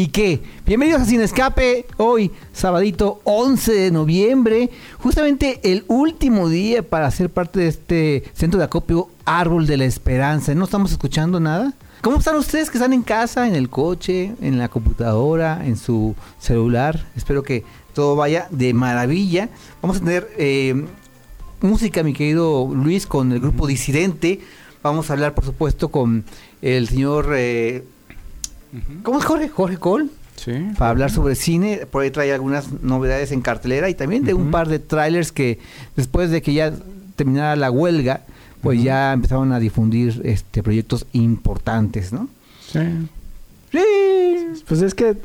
¿Y qué? Bienvenidos a Sin Escape, hoy, sabadito 11 de noviembre, justamente el último día para ser parte de este centro de acopio Árbol de la Esperanza. ¿No estamos escuchando nada? ¿Cómo están ustedes que están en casa, en el coche, en la computadora, en su celular? Espero que todo vaya de maravilla. Vamos a tener eh, música, mi querido Luis, con el grupo Disidente. Vamos a hablar, por supuesto, con el señor... Eh, ¿Cómo es Jorge? Jorge Cole. Sí. Para hablar sobre cine, por ahí trae algunas novedades en cartelera y también de un par de trailers que después de que ya terminara la huelga, pues ya empezaron a difundir este proyectos importantes, ¿no? Sí. Sí. Pues es que,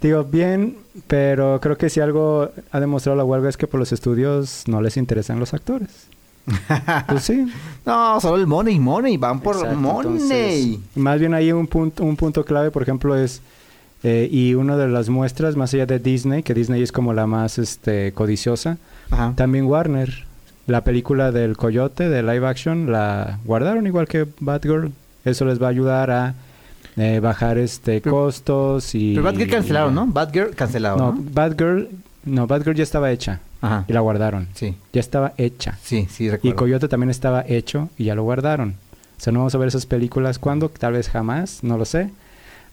digo, bien, pero creo que si algo ha demostrado la huelga es que por los estudios no les interesan los actores. pues sí. No, solo el money, money, van por Exacto, money. entonces, más bien ahí un punto, un punto clave, por ejemplo, es eh, y una de las muestras más allá de Disney, que Disney es como la más este codiciosa, Ajá. también Warner, la película del coyote de live action la guardaron igual que Batgirl. Eso les va a ayudar a eh, bajar este Pero- costos y Pero Batgirl cancelaron, ¿no? Batgirl cancelado, No, ¿no? Batgirl, no, Batgirl ya estaba hecha Ajá. y la guardaron. Sí, Ya estaba hecha. sí, sí, Y recuerdo. Coyote también estaba hecho y ya lo guardaron. O sea, no vamos a ver esas películas cuando, tal vez jamás, no lo sé.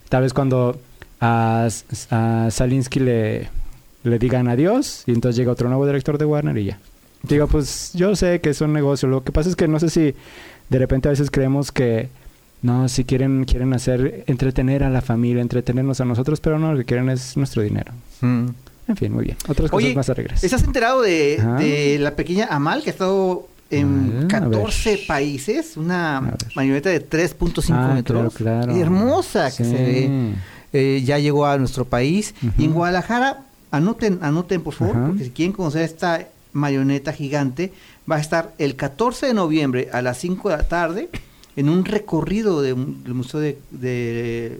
Tal vez cuando a, a Salinsky le, le digan adiós y entonces llega otro nuevo director de Warner y ya. Digo, pues yo sé que es un negocio. Lo que pasa es que no sé si de repente a veces creemos que no, si quieren quieren hacer entretener a la familia, entretenernos a nosotros, pero no, lo que quieren es nuestro dinero. Mm. En fin, muy bien. Otras cosas Oye, más alegres. ¿Estás enterado de, de la pequeña Amal que ha estado en Ah, a ver. 14 países? Una marioneta de 3.5 Ah, metros. claro, claro. Hermosa que Sí. se ve. Eh, ya llegó a nuestro país. Y en. Guadalajara, anoten, anoten por favor, porque si quieren conocer esta marioneta gigante, va a estar el 14 de noviembre a las 5 de la tarde en un recorrido de un- del Museo de, de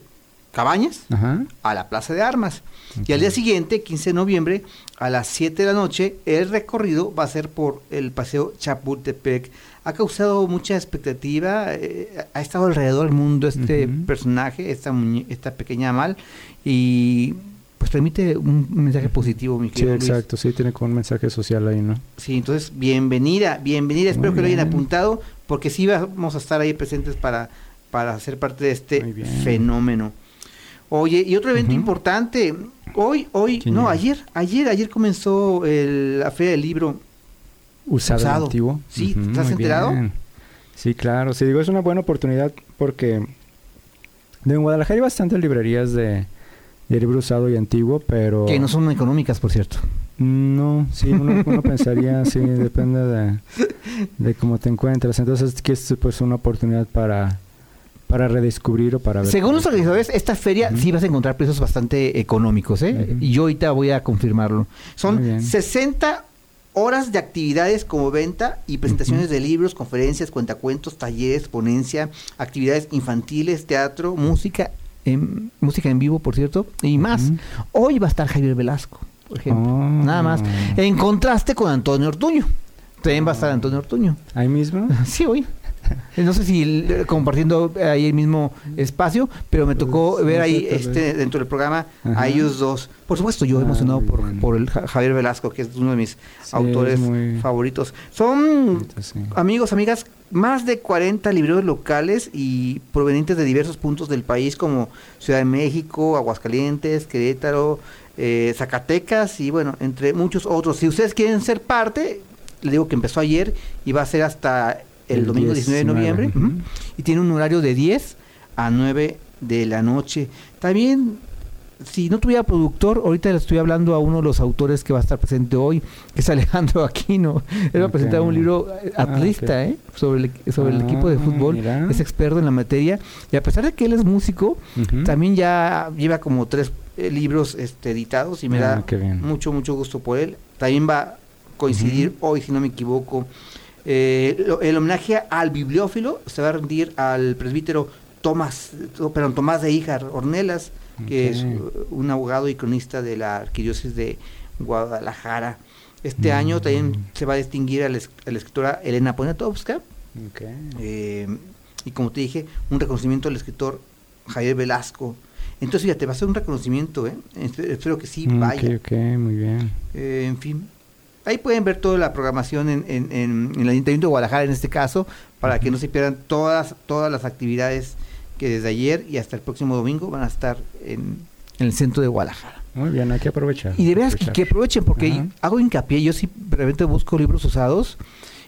Cabañas Ajá. a la Plaza de Armas. Y al día siguiente, 15 de noviembre, a las 7 de la noche, el recorrido va a ser por el Paseo Chapultepec. Ha causado mucha expectativa, eh, ha estado alrededor del mundo este personaje, esta, esta pequeña Amal, y pues transmite un mensaje positivo, mi Sí, querido Luis. exacto. Sí, tiene como un mensaje social ahí, ¿no? Sí, entonces, bienvenida, bienvenida. Espero Muy que lo hayan apuntado, porque sí vamos a estar ahí presentes para, para ser parte de este fenómeno. Oye, y otro evento importante. Hoy, hoy, ¿Quién no, llega? ayer, ayer, ayer comenzó el- la Feria del Libro. Usado, y Usado. antiguo. Sí, ¿estás enterado? bien. Sí, claro. Sí, digo, es una buena oportunidad porque de en Guadalajara hay bastantes librerías de, de libro usado y antiguo, pero... Que no son económicas, por cierto. No, sí, uno, uno pensaría, sí, depende de, de cómo te encuentras. Entonces, que es pues una oportunidad para, para redescubrir o para ver. Según los organizadores, esta feria sí vas a encontrar precios bastante económicos, ¿eh? Y yo ahorita voy a confirmarlo. Son bien. 60 horas de actividades como venta y presentaciones de libros, conferencias, cuentacuentos, talleres, ponencia, actividades infantiles, teatro, música, en, música en vivo, por cierto, y más. Hoy va a estar Javier Velasco, por ejemplo. Oh. Nada más. En contraste con Antonio Ortuño. También va a estar Antonio Ortuño. Ahí mismo. Sí, hoy. No sé si compartiendo ahí el mismo espacio, pero me tocó Pues, ver ahí este dentro del programa a Ajá. ellos dos. Por supuesto, yo Ah, emocionado por, por el Ja- Javier Velasco, que es uno de mis Sí, autores muy- favoritos. Son Sí. amigos, amigas, más de 40 libreros locales y provenientes de diversos puntos del país como Ciudad de México, Aguascalientes, Querétaro, eh, Zacatecas y bueno, entre muchos otros. Si ustedes quieren ser parte, le digo que empezó ayer y va a ser hasta el, domingo 19 de 19, noviembre y tiene un horario de 10 a 9 de la noche. También si no tuviera productor, ahorita le estoy hablando a uno de los autores que va a estar presente hoy, que es Alejandro Aquino. Él va a presentar un libro eh, Ah, atlista. ¿eh? Sobre el, sobre el Ah, equipo de fútbol. mira. Es experto en la materia. Y a pesar de que él es músico, también ya lleva como tres eh, libros este, editados y me Ah, da mucho, mucho gusto por él. También va a coincidir hoy, si no me equivoco, Eh, lo- el homenaje al bibliófilo se va a rendir al presbítero Tomás, oh, perdón, Tomás de Híjar Ornelas, que es un abogado y cronista de la arquidiócesis de Guadalajara. Este Mm. año también se va a distinguir a la, es- a la escritora Elena Poniatowska, eh, y como te dije, un reconocimiento al escritor Javier Velasco. Entonces, fíjate, va a ser un reconocimiento, ¿eh? Espe- Espero que sí vaya. Muy bien. Eh, en fin. Ahí pueden ver toda la programación en, en, en- en el Ayuntamiento de Guadalajara en este caso, para que no se pierdan todas, todas las actividades que desde ayer y hasta el próximo domingo van a estar en, en el centro de Guadalajara. Muy bien, hay que aprovechar. Y de veras que, aprovechen, porque hago hincapié, yo sí realmente busco libros usados.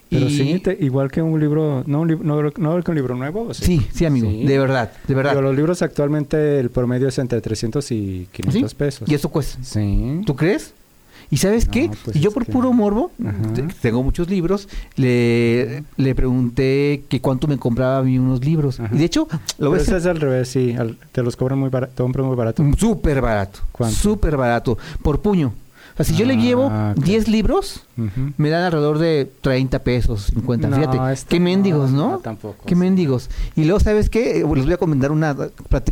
Pero y, sí, te- igual que un libro, no, un lib- no, no que un libro nuevo. ¿o sí, sí, amigo, Sí. de verdad, de verdad. Pero los libros actualmente el promedio es entre 300 y 500 ¿Sí? pesos. Y eso cuesta. Sí. ¿Tú crees? ¿Y sabes No, qué? pues y yo por que- puro morbo, Ajá. tengo muchos libros, le, le pregunté que cuánto me compraba a mí unos libros. Ajá. Y de hecho, lo eso hacer es al revés, sí. al- te los cobran muy barato, te compran muy barato. súper barato. ¿Cuánto? Súper barato. Por puño. O sea, si yo le Ah, llevo ok. 10 libros, me dan alrededor de 30 pesos, 50. No, Fíjate, qué mendigos, ¿no? no, tampoco, Qué sí. mendigos. Y luego, ¿sabes qué? Eh, Les voy a comentar una,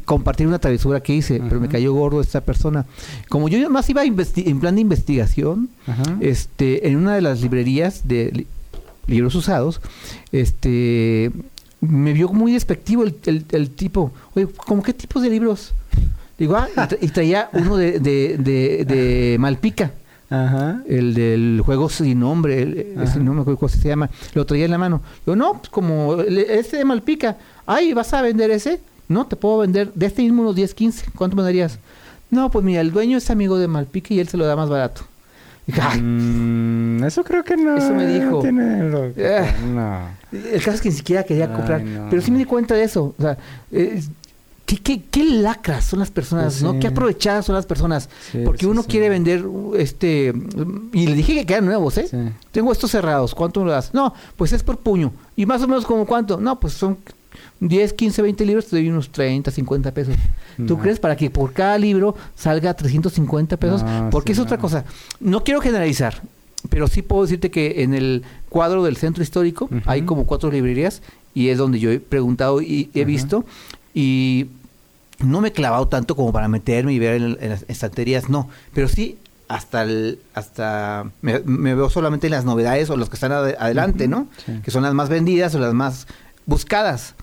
compartir una travesura que hice, pero me cayó gordo esta persona. Como yo más iba en plan de investigación, este, en una de las librerías de li- libros usados, este, me vio muy despectivo el, el- el tipo. Oye, ¿cómo qué tipos de libros? Digo, ah, y, tra- y traía uno de, de, de, de Malpica, Ajá. el del juego sin nombre, el- ese no me acuerdo cómo se llama, lo traía en la mano. Digo, no, pues como este de Malpica, ay, ¿vas a vender ese? No, te puedo vender de este mismo unos 10, 15, ¿cuánto me darías? No, pues mira, el dueño es amigo de Malpica y él se lo da más barato. Dije, "Ay, Mm, eso creo que no. Eso me dijo. Tiene Eh. No. El caso es que ni siquiera quería Ay, comprar. no. Pero sí me di cuenta de eso. O sea, eh, ¿qué, qué, qué lacras son las personas, ¿no? Qué aprovechadas son las personas. Sí, Porque uno sí. quiere vender este... Y le dije que quedan nuevos, ¿eh? Tengo estos cerrados. ¿Cuánto me das? No, pues es por puño. ¿Y más o menos como cuánto? No, pues son 10, 15, 20 libros. Te doy unos 30, 50 pesos. ¿Tú No. crees? Para que por cada libro salga 350 pesos. No, Porque es otra no. cosa. No quiero generalizar. Pero sí puedo decirte que en el cuadro del centro histórico hay como cuatro librerías y es donde yo he preguntado y he visto y no me he clavado tanto como para meterme y ver en, en las estanterías, no, pero sí hasta el, hasta me, me veo solamente en las novedades o las que están ade- adelante, ¿no? sí. Que son las más vendidas o las más buscadas.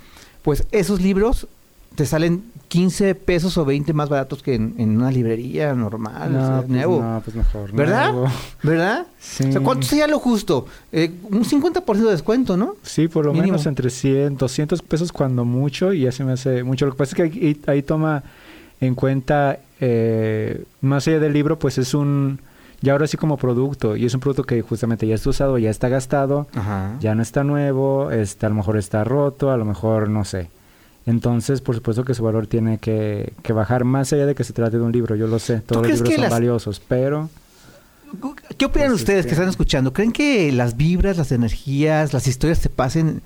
Pues esos libros te salen 15 pesos o 20 más baratos que en, en una librería normal, o sea, No, pues, nuevo. no, pues mejor. ¿Verdad? nuevo. ¿Verdad? Sí. O sea, ¿cuánto sería lo justo? Eh, un 50% de descuento, ¿no? Sí, por lo Mínimo. menos entre 100, 200 pesos cuando mucho, y ya se me hace mucho. Lo que pasa es que ahí, ahí toma en cuenta, eh, más allá del libro, pues es un, ya ahora sí como producto, y es un producto que justamente ya está usado, ya está gastado, Ajá. ya no está nuevo, está, a lo mejor está roto, a lo mejor no sé. Entonces, por supuesto que su valor tiene que, que bajar más allá de que se trate de un libro, yo lo sé, todos los libros son las- valiosos, pero... ¿Qué opinan Pues, ustedes este- que están escuchando? ¿Creen que las vibras, las energías, las historias se pasen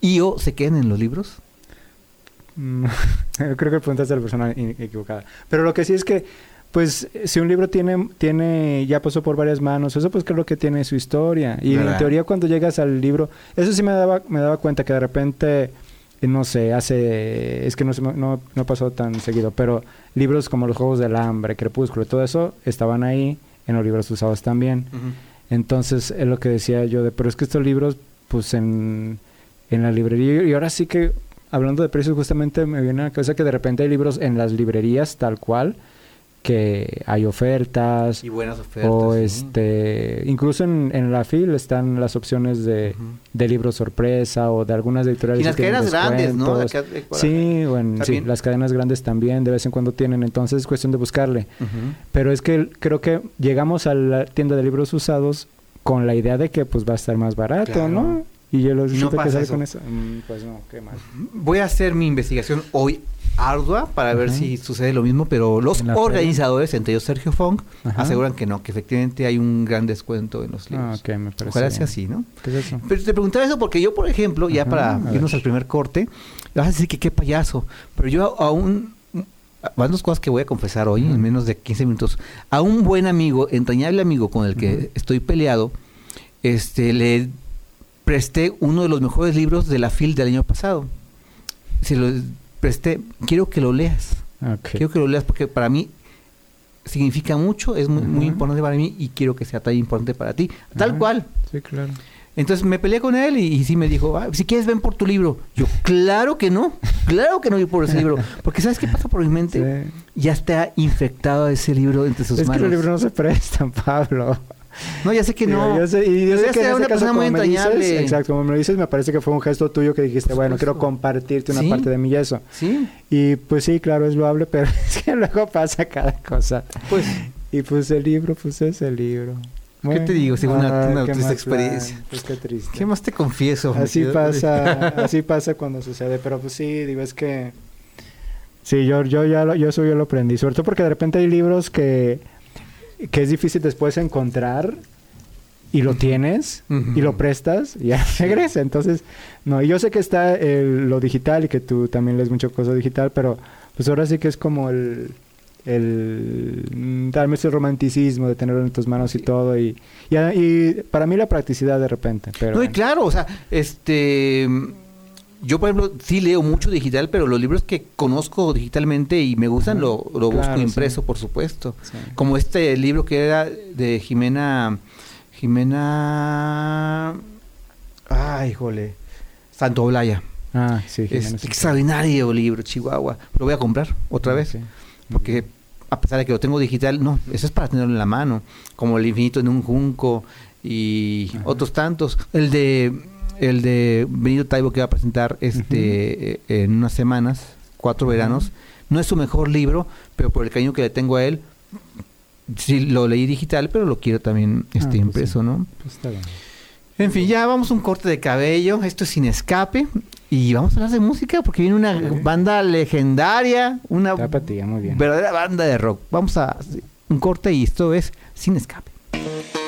y o se queden en los libros? Mm, Creo que preguntaste a la persona equivocada. Pero lo que sí es que, pues, si un libro tiene, tiene, ya pasó por varias manos, eso pues creo que tiene su historia. Y ¿Verdad? en teoría cuando llegas al libro, eso sí me daba, me daba cuenta que de repente, no sé, hace, es que no, no, no pasó tan seguido, pero libros como Los Juegos del Hambre, Crepúsculo, todo eso estaban ahí en los libros usados también. Entonces, es lo que decía yo, de, pero es que estos libros, pues en, en la librería, y ahora sí que, hablando de precios, justamente me viene a la cabeza que de repente hay libros en las librerías tal cual, que hay ofertas, Y buenas ofertas. o sí. este, incluso en, en la FIL están las opciones de, Ujú. de libros sorpresa o de algunas editoriales. Y las cadenas grandes, ¿no? De descuentos. acá de Guadalajara. Sí, bueno, sí, las cadenas grandes también de vez en cuando tienen, entonces es cuestión de buscarle. Pero es que creo que llegamos a la tienda de libros usados con la idea de que pues va a estar más barato, Claro. ¿no? Y yo los Y no siento que pasa sale eso. con eso. Mm, pues no, qué mal. Voy a hacer mi investigación hoy ardua para ver si sucede lo mismo, pero los feria. organizadores, entre ellos Sergio Fong, Ajá. aseguran que no, que efectivamente hay un gran descuento en los Ah, libros. ok, me parece. Ojalá sea así, ¿no? ¿Qué es eso? Pero te preguntaba eso porque yo, por ejemplo, ya Ajá, para irnos ver. al primer corte, vas a decir que qué payaso, pero yo aún, van dos cosas que voy a confesar hoy en menos de 15 minutos, a un buen amigo, entrañable amigo con el que estoy peleado, este, le presté uno de los mejores libros de la FIL del año pasado. Se lo presté, quiero que lo leas. Quiero que lo leas porque para mí significa mucho, es muy, muy importante para mí y quiero que sea tan importante para ti. Tal cual. Sí, claro. Entonces me peleé con él y, y sí me dijo, "Ah, si quieres ven por tu libro. Yo, claro que no, claro que no voy por ese libro. Porque ¿sabes qué pasa por mi mente? Sí. Ya está infectado ese libro entre sus Es que manos. los libros no se prestan, Pablo. No, ya sé que no. yo sé- y yo Pero sé que en una caso, persona muy me dices, entrañable. exacto, como me lo dices, me parece que fue un gesto tuyo que dijiste, bueno, quiero compartirte una Sí. parte de mí y eso. Sí, Y pues sí, claro, es loable, pero es que luego pasa cada cosa. pues Y pues el libro, pues es el libro. ¿Qué te digo? Una- ay, una triste experiencia. da, Pues qué triste. ¿Qué más te confieso? Así mi pasa, así pasa cuando sucede, pero pues sí, digo, es que sí, yo, yo ya lo, yo eso yo lo aprendí, sobre todo porque de repente hay libros que, que es difícil después encontrar y lo tienes y lo prestas y ya regresa, entonces, no, y yo sé que está el- lo digital y que tú también lees mucho cosa digital, pero pues ahora sí que es como el el mm, darme ese romanticismo de tenerlo en tus manos y todo y, y, y para mí la practicidad de repente pero No, y claro, o sea, este... Yo, por ejemplo, sí leo mucho digital, pero los libros que conozco digitalmente y me gustan lo, lo busco impreso, sí. por supuesto. Sí. Como este libro que era de Jimena... Jimena... Ay, jole. Santo Olaya. Ah, sí. Es Jimena, sí. extraordinario libro, Chihuahua. Lo voy a comprar otra vez. Sí. Porque a pesar de que lo tengo digital, no, eso es para tenerlo en la mano. Como el infinito en un junco y Ajá. otros tantos. El de el de Benito Taibo que va a presentar este eh, en unas semanas, cuatro veranos. No es su mejor libro, pero por el cariño que le tengo a él, sí lo leí digital, pero lo quiero también este pues sí. impreso, ¿no? Pues está bien. En fin, ya vamos a un corte de cabello. Esto es sin escape. Y vamos a hablar de música porque viene una banda legendaria, una muy bien. verdadera banda de rock. Vamos a un corte y esto es sin escape.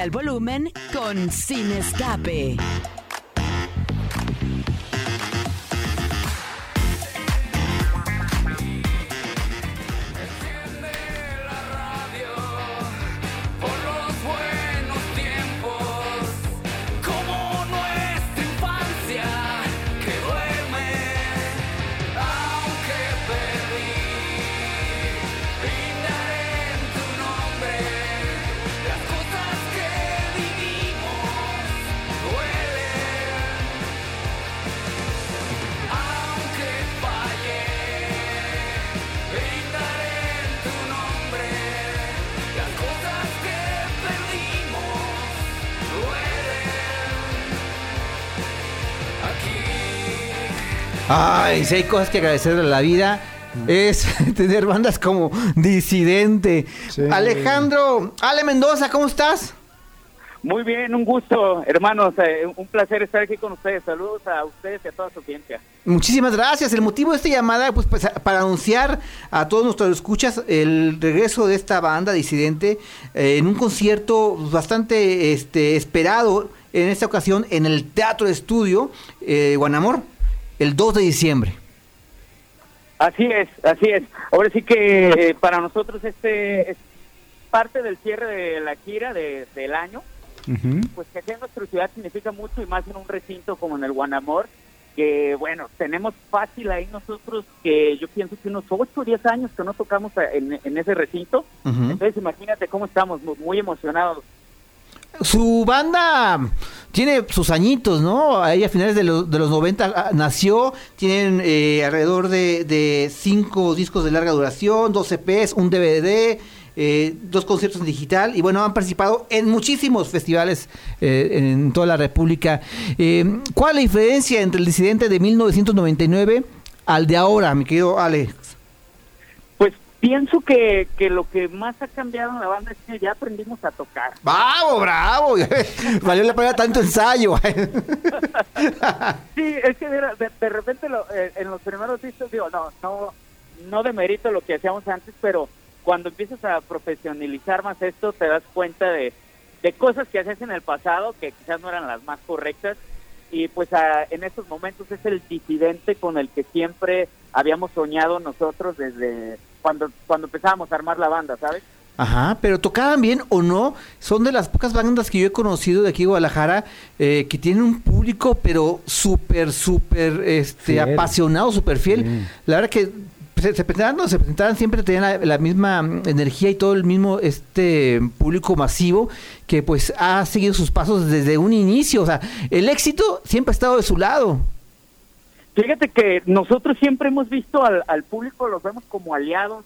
Al volumen con Sin Escape. Ay, si hay cosas que agradecer a la vida es tener bandas como Disidente. Sí. Alejandro, Ale Mendoza, ¿cómo estás? Muy bien, un gusto, hermanos. eh, un placer estar aquí con ustedes. Saludos a ustedes y a toda su audiencia. Muchísimas gracias. El motivo de esta llamada, pues, pues, para anunciar a todos nuestros escuchas el regreso de esta banda disidente eh, en un concierto bastante este, esperado en esta ocasión en el Teatro de Estudio eh, Guanamor, el 2 de diciembre. Así es, así es. Ahora sí que eh, para nosotros este es parte del cierre de la gira de- del año. Pues que aquí en nuestra ciudad significa mucho y más en un recinto como en el Guanamor. Que bueno, tenemos fácil ahí nosotros que yo pienso que unos 8 o 10 años que no tocamos en, en ese recinto. Entonces imagínate cómo estamos, mu- muy emocionados. Su banda tiene sus añitos, ¿no? Ahí a finales de, los- de los 90 ah, nació, tienen eh, alrededor de, cinco discos de larga duración, dos EPs, un DVD, eh, dos conciertos en digital y bueno, han participado en muchísimos festivales eh, en toda la República. Eh, ¿Cuál es la diferencia entre el disidente de 1999 al de ahora, mi querido Alex? Pienso que, que lo que más ha cambiado en la banda es que ya aprendimos a tocar. ¡Bravo, bravo! Valió la pena tanto ensayo. Sí, es que de repente lo- eh, en los primeros discos, digo, no, no, no demerito lo que hacíamos antes, pero cuando empiezas a profesionalizar más esto, te das cuenta de, de cosas que hacías en el pasado que quizás no eran las más correctas. Y pues a- en estos momentos es el disidente con el que siempre habíamos soñado nosotros desde cuando, cuando empezábamos a armar la banda, ¿sabes? Ajá, pero tocaban bien o no, son de las pocas bandas que yo he conocido de aquí de Guadalajara eh, que tienen un público pero súper, súper este, Fiel. apasionado, súper fiel. Sí. La verdad que se, se presentaban, no, se presentaban siempre tenían la, la misma mm, energía y todo el mismo este público masivo que pues ha seguido sus pasos desde un inicio. O sea, el éxito siempre ha estado de su lado. Fíjate que nosotros siempre hemos visto al, al público, los vemos como aliados,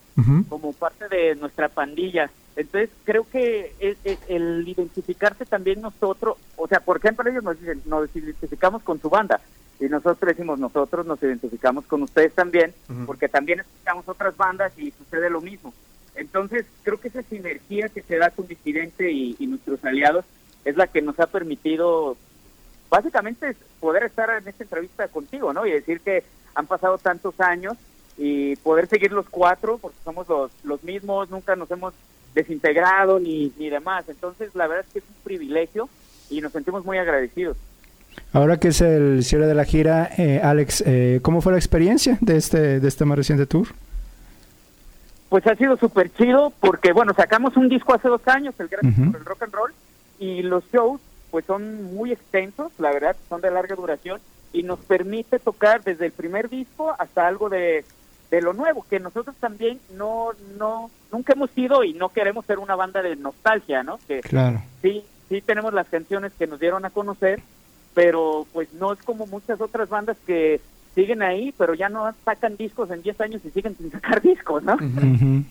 como parte de nuestra pandilla. Entonces creo que el, el- el identificarse también nosotros, o sea, por ejemplo ellos nos dicen, nos identificamos con su banda y nosotros decimos, nosotros nos identificamos con ustedes también, porque también escuchamos otras bandas y sucede lo mismo. Entonces creo que esa sinergia que se da con Disidente y, y nuestros aliados es la que nos ha permitido básicamente es poder estar en esta entrevista contigo, ¿no? Y decir que han pasado tantos años y poder seguir los cuatro, porque somos los, los mismos, nunca nos hemos desintegrado ni, ni demás. Entonces, la verdad es que es un privilegio y nos sentimos muy agradecidos. Ahora que es el cierre de la gira, eh, Alex, eh, ¿cómo fue la experiencia de este, de este más reciente tour? Pues ha sido súper chido porque, bueno, sacamos un disco hace dos años, el Gracias por el Rock and Roll, y los shows pues son muy extensos, la verdad, son de larga duración y nos permite tocar desde el primer disco hasta algo de, de lo nuevo, que nosotros también no, no, nunca hemos sido y no queremos ser una banda de nostalgia, ¿no? Que Claro. sí, sí tenemos las canciones que nos dieron a conocer, pero pues no es como muchas otras bandas que siguen ahí, pero ya no sacan discos en 10 años y siguen sin sacar discos, ¿no?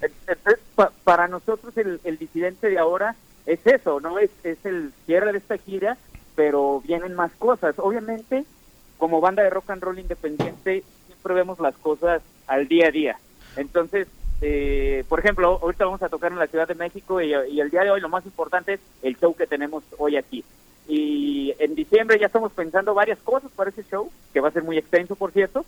Entonces, pa- para nosotros el, el disidente de ahora es eso, ¿no? Es, es el cierre de esta gira, pero vienen más cosas. Obviamente, como banda de rock and roll independiente, siempre vemos las cosas al día a día. Entonces, eh, por ejemplo, ahorita vamos a tocar en la Ciudad de México y, y el día de hoy lo más importante es el show que tenemos hoy aquí. Y en diciembre ya estamos pensando varias cosas para ese show, que va a ser muy extenso, por cierto.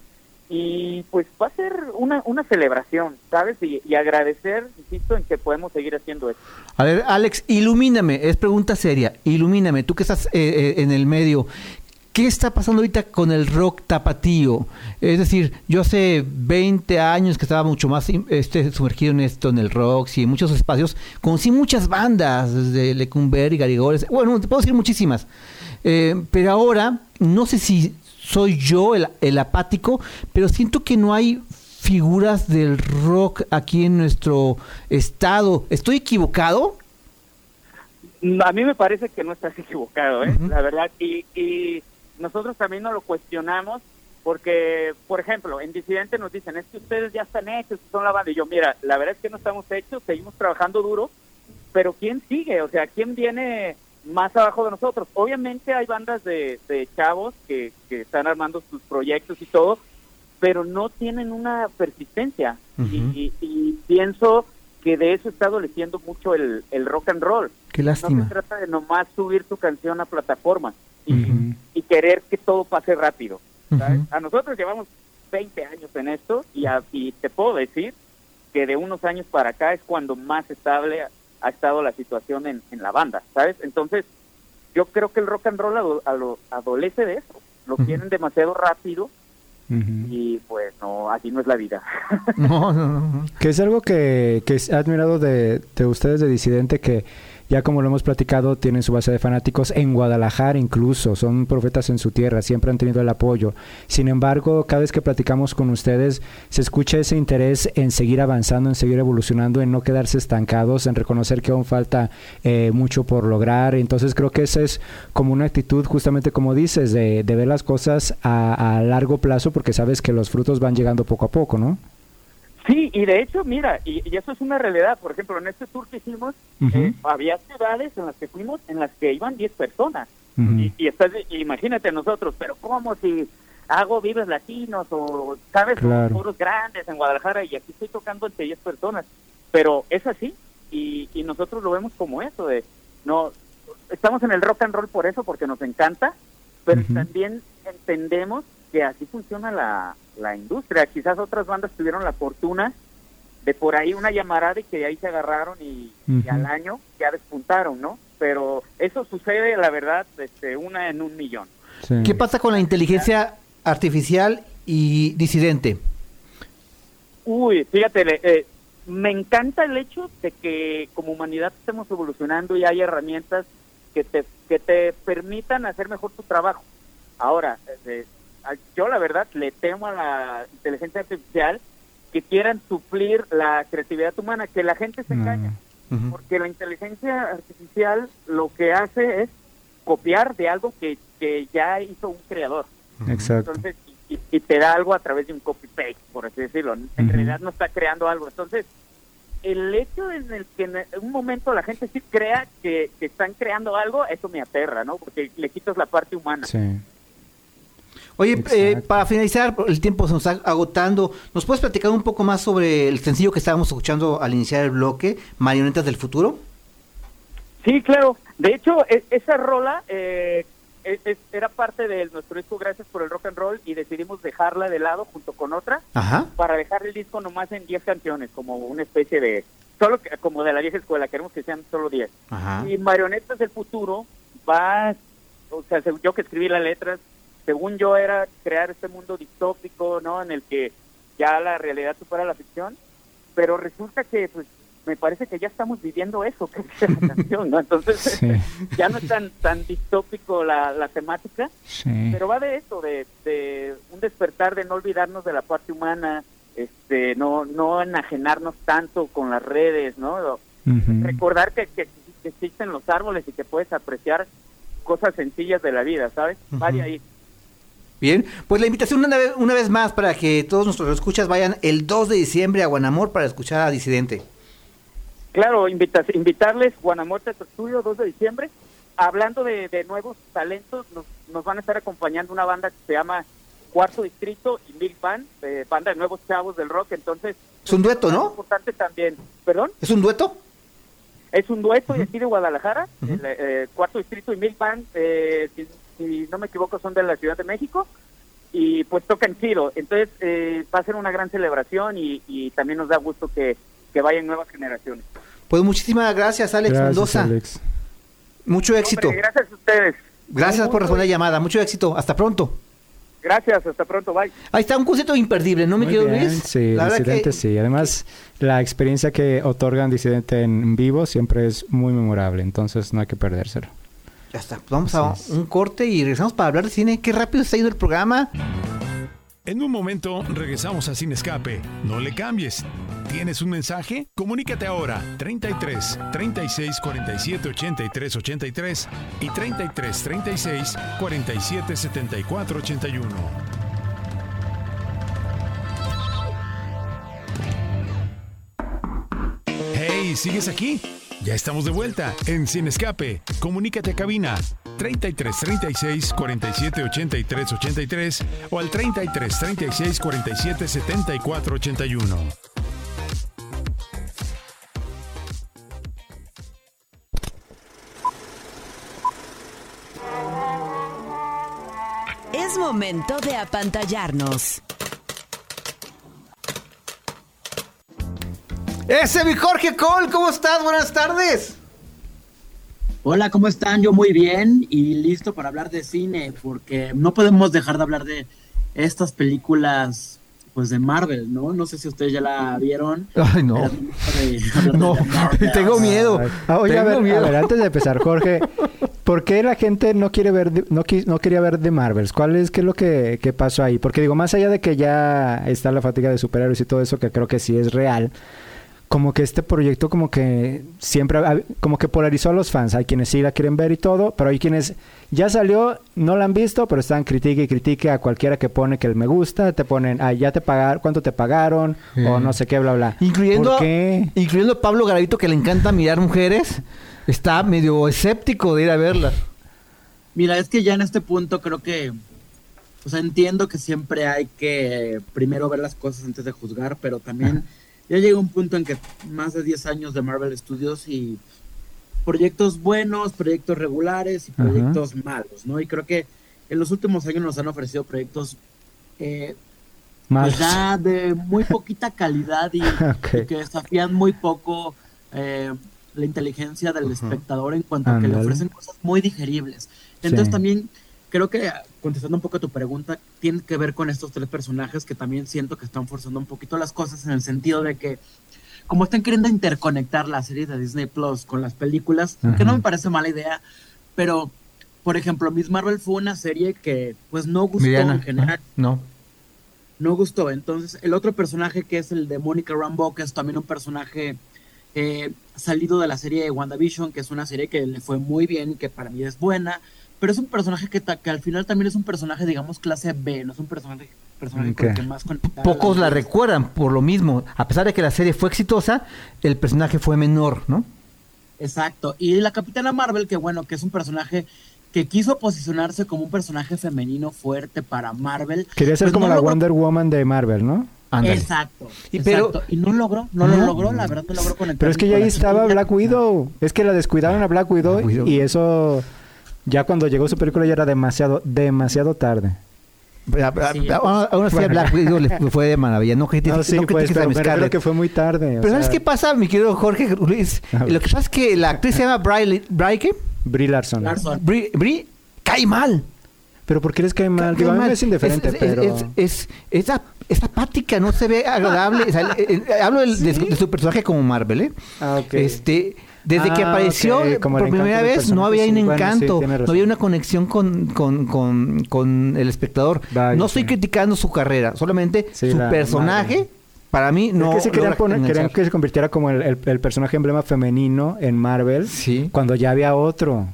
Y pues va a ser una, una celebración, ¿sabes? Y, agradecer, insisto, en que podemos seguir haciendo esto. A ver, Alex, ilumíname, es pregunta seria, ilumíname, tú que estás eh, eh, en el medio, ¿qué está pasando ahorita con el rock tapatío? Es decir, yo hace 20 años que estaba mucho más este, sumergido en esto, en el rock, y en muchos espacios, conocí muchas bandas, desde Lecumber y Garigoles, bueno, te puedo decir muchísimas, Eh, pero ahora, no sé si soy yo el, el apático, pero siento que no hay figuras del rock aquí en nuestro estado. ¿Estoy equivocado? Mm, A mí me parece que no estás equivocado, ¿eh? La verdad. Y, y nosotros también nos lo cuestionamos porque, por ejemplo, en Disidente nos dicen, es que ustedes ya están hechos, son la banda. Y yo, mira, la verdad es que no estamos hechos, seguimos trabajando duro, pero ¿quién sigue? O sea, ¿quién viene más abajo de nosotros? Obviamente hay bandas de, de chavos que, que están armando sus proyectos y todo, pero no tienen una persistencia. Y, y- y pienso que de eso está adoleciendo mucho el, el rock and roll. Qué No lástima. se trata de nomás subir tu canción a plataforma y, querer que todo pase rápido. A nosotros llevamos 20 años en esto y, a- y te puedo decir que de unos años para acá es cuando más estable ha, estado la situación en, en la banda, ¿sabes? Entonces, yo creo que el rock and roll ado- ado- adolece de eso. Lo Ujú. quieren demasiado rápido y pues no, así no es la vida. No, no, no, no. Que es algo que, que he admirado de, de ustedes de Disidente, que ya como lo hemos platicado, tienen su base de fanáticos en Guadalajara incluso, son profetas en su tierra, siempre han tenido el apoyo. Sin embargo, cada vez que platicamos con ustedes, se escucha ese interés en seguir avanzando, en seguir evolucionando, en no quedarse estancados, en reconocer que aún falta eh, mucho por lograr. Entonces creo que esa es como una actitud, justamente como dices, de, de ver las cosas a, a largo plazo, porque sabes que los frutos van llegando poco a poco, ¿no? Sí, y de hecho, mira, y, y eso es una realidad. Por ejemplo, en este tour que hicimos, eh, había ciudades en las que fuimos en las que iban 10 personas. Y, y estás, imagínate nosotros, pero ¿cómo si hago vives latinos o, ¿sabes? Claro. Grandes en Guadalajara y aquí estoy tocando entre 10 personas. Pero es así y, y nosotros lo vemos como eso, de no estamos en el rock and roll por eso, porque nos encanta, pero también entendemos que así funciona la, la industria. Quizás otras bandas tuvieron la fortuna de por ahí una llamarada y que de ahí se agarraron y, al año ya despuntaron, ¿no? Pero eso sucede, la verdad, este, una en un millón. Sí. ¿Qué pasa con la inteligencia artificial y disidente? Uy, fíjate, le- eh, me encanta el hecho de que como humanidad estemos evolucionando y hay herramientas que te, que te permitan hacer mejor tu trabajo. Ahora, eh, a- yo la verdad le temo a la inteligencia artificial que quieran suplir la creatividad humana, que la gente se No. engaña, porque la inteligencia artificial lo que hace es copiar de algo que, que ya hizo un creador. Exacto. Entonces, y, te da algo a través de un copy-paste, por así decirlo. En realidad no está creando algo. Entonces, el hecho en el que en un momento la gente sí crea que, que están creando algo, eso me aterra, ¿no? Porque le quitas la parte humana. Sí. Oye, eh, para finalizar, el tiempo se nos está agotando. ¿Nos puedes platicar un poco más sobre el sencillo que estábamos escuchando al iniciar el bloque, Marionetas del Futuro? Sí, claro. De hecho, e- esa rola eh, es- es- era parte de nuestro disco Gracias por el Rock and Roll y decidimos dejarla de lado junto con otra Ajá. para dejar el disco nomás en 10 canciones, como una especie de... solo que- Como de la vieja escuela, queremos que sean solo 10. Ajá. Y Marionetas del Futuro va, o sea, yo que escribí las letras, según yo era crear este mundo distópico, ¿no? En el que ya la realidad supera la ficción, pero resulta que, pues, me parece que ya estamos viviendo eso, que es la canción, ¿no? Entonces, Sí. ya no es tan, tan distópico la, la temática, Sí. pero va de eso, de, de un despertar, de no olvidarnos de la parte humana, este, no, no enajenarnos tanto con las redes, ¿no? Recordar que, que, que existen los árboles y que puedes apreciar cosas sencillas de la vida, ¿sabes? Ujú. Vaya ahí. Bien, pues la invitación una vez, una vez más para que todos nuestros escuchas vayan el 2 de diciembre a Guanamor para escuchar a Disidente. Claro, invita- invitarles Guanamuerte a tu estudio 2 de diciembre. Hablando de, de nuevos talentos, nos, nos van a estar acompañando una banda que se llama Cuarto Distrito y Milk Band, eh, banda de nuevos chavos del rock. Entonces, Es un dueto, es ¿no? importante también. ¿Perdón? ¿Es un dueto? Es un dueto de aquí de Guadalajara, el, eh, Cuarto Distrito y Milk Band, eh, si, no me equivoco, son de la Ciudad de México y pues tocan chido. Entonces eh, va a ser una gran celebración y, y también nos da gusto que, que vayan nuevas generaciones. Pues muchísimas gracias, Alex Gracias, Mendoza. Alex. Mucho éxito. Hombre, gracias a ustedes. Gracias por responder la llamada. Mucho éxito. Hasta pronto. Gracias, hasta pronto, bye. Ahí está un concierto imperdible, ¿no, querido bien, Luis? Sí, La Disidente que- sí. Además, la experiencia que otorgan Disidente en vivo siempre es muy memorable, entonces no hay que perdérselo. Ya está. Pues vamos a un corte y regresamos para hablar de cine. Qué rápido está yendo el programa. En un momento regresamos a Sin Escape. No le cambies. ¿Tienes un mensaje? Comunícate ahora 33 36 47 83 83 y 33 36 47 74 81. Hey, ¿sigues aquí? Ya estamos de vuelta en Sin Escape. Comunícate a cabina 33 36 47 83 83 o al 33 36 47 74 81. Es momento de apantallarnos. Ese mi Jorge Cole, ¿cómo estás? Buenas tardes. Hola, ¿cómo están? Yo muy bien y listo para hablar de cine, porque no podemos dejar de hablar de estas películas, pues de Marvel, ¿no? No sé si ustedes ya la vieron. Ay, no. De de No, tengo miedo. Ah, oye, a Tengo ver, miedo. a ver, antes de empezar, Jorge, ¿por qué la gente no quiere ver, de- no, no quería ver de Marvels? ¿Cuál es, qué es lo que, que pasó ahí? Porque digo, más allá de que ya está la fatiga de superhéroes y todo eso, que creo que sí es real, como que este proyecto como que siempre, como que polarizó a los fans. Hay quienes sí la quieren ver y todo, pero hay quienes ya salió, no la han visto, pero están critique y critique a cualquiera que pone que el me gusta, te ponen, ah, ya te pagaron, ¿cuánto te pagaron? O no sé qué, bla, bla. Incluyendo, ¿Por qué? incluyendo a Pablo Garavito, que le encanta mirar mujeres. Está medio escéptico de ir a verlas. Mira, es que ya en este punto creo que o sea, entiendo que siempre hay que primero ver las cosas antes de juzgar, pero también ya llega un punto en que más de 10 años de Marvel Studios y proyectos buenos, proyectos regulares y Ajá. proyectos malos, ¿no? Y creo que en los últimos años nos han ofrecido proyectos eh, pues ya de muy poquita calidad y, que desafían muy poco eh, la inteligencia del espectador en cuanto a que le ofrecen cosas muy digeribles. Entonces Sí. también creo que contestando un poco a tu pregunta, tiene que ver con estos tres personajes que también siento que están forzando un poquito las cosas en el sentido de que como están queriendo interconectar la serie de Disney Plus con las películas, que no me parece mala idea, pero por ejemplo, Miss Marvel fue una serie que pues no gustó en general No. no gustó. Entonces, el otro personaje que es el de Mónica Rambeau, que es también un personaje eh, salido de la serie de WandaVision, que es una serie que le fue muy bien, que para mí es buena, pero es un personaje que, ta- que al final también es un personaje, digamos, clase B, no es un personaje, personaje con el que más Pocos la recuerdan por lo mismo. A pesar de que la serie fue exitosa, el personaje fue menor, ¿no? Exacto. Y la Capitana Marvel, que bueno, que es un personaje que quiso posicionarse como un personaje femenino fuerte para Marvel. Quería ser pues como no la logró- Wonder Woman de Marvel, ¿no? Exacto. Y pero-. Y no logró, no, lo logró, la verdad no logró conectar. Pero es que ya ahí estaba. Black Widow. Es que la descuidaron a Black Widow, Black Widow. y eso ya cuando llegó su película ya era demasiado, demasiado tarde. Sí, Aún así, a Black Widow le fue de maravilla. No sí, no pues, critiques pero que fue muy tarde. o Pero ¿sabes sea, qué pasa, mi querido Jorge Luis? Lo que pasa es que la actriz se llama Brie, Brie, ¿qué? Brie Larson. Larson. Brie, Brie cae mal. Pero ¿por qué les cae mal? Digo, a mí mal. me es indiferente, es, es- pero... es, es, es ap- es apática, no se ve agradable. O sea, eh, eh, hablo del- de, de su personaje como Marvel, ¿eh? Ah, ok. Este, desde que Ah, apareció por primera vez no había un. Bueno, sí, encanto, no había una conexión con, con, con, con el espectador. Vaya, no estoy sí. criticando su carrera, solamente Sí, su personaje, para mí, no. es que sí querían, poner- que se convirtiera como el, el- el personaje emblema femenino en Marvel. Sí. Cuando ya había otro.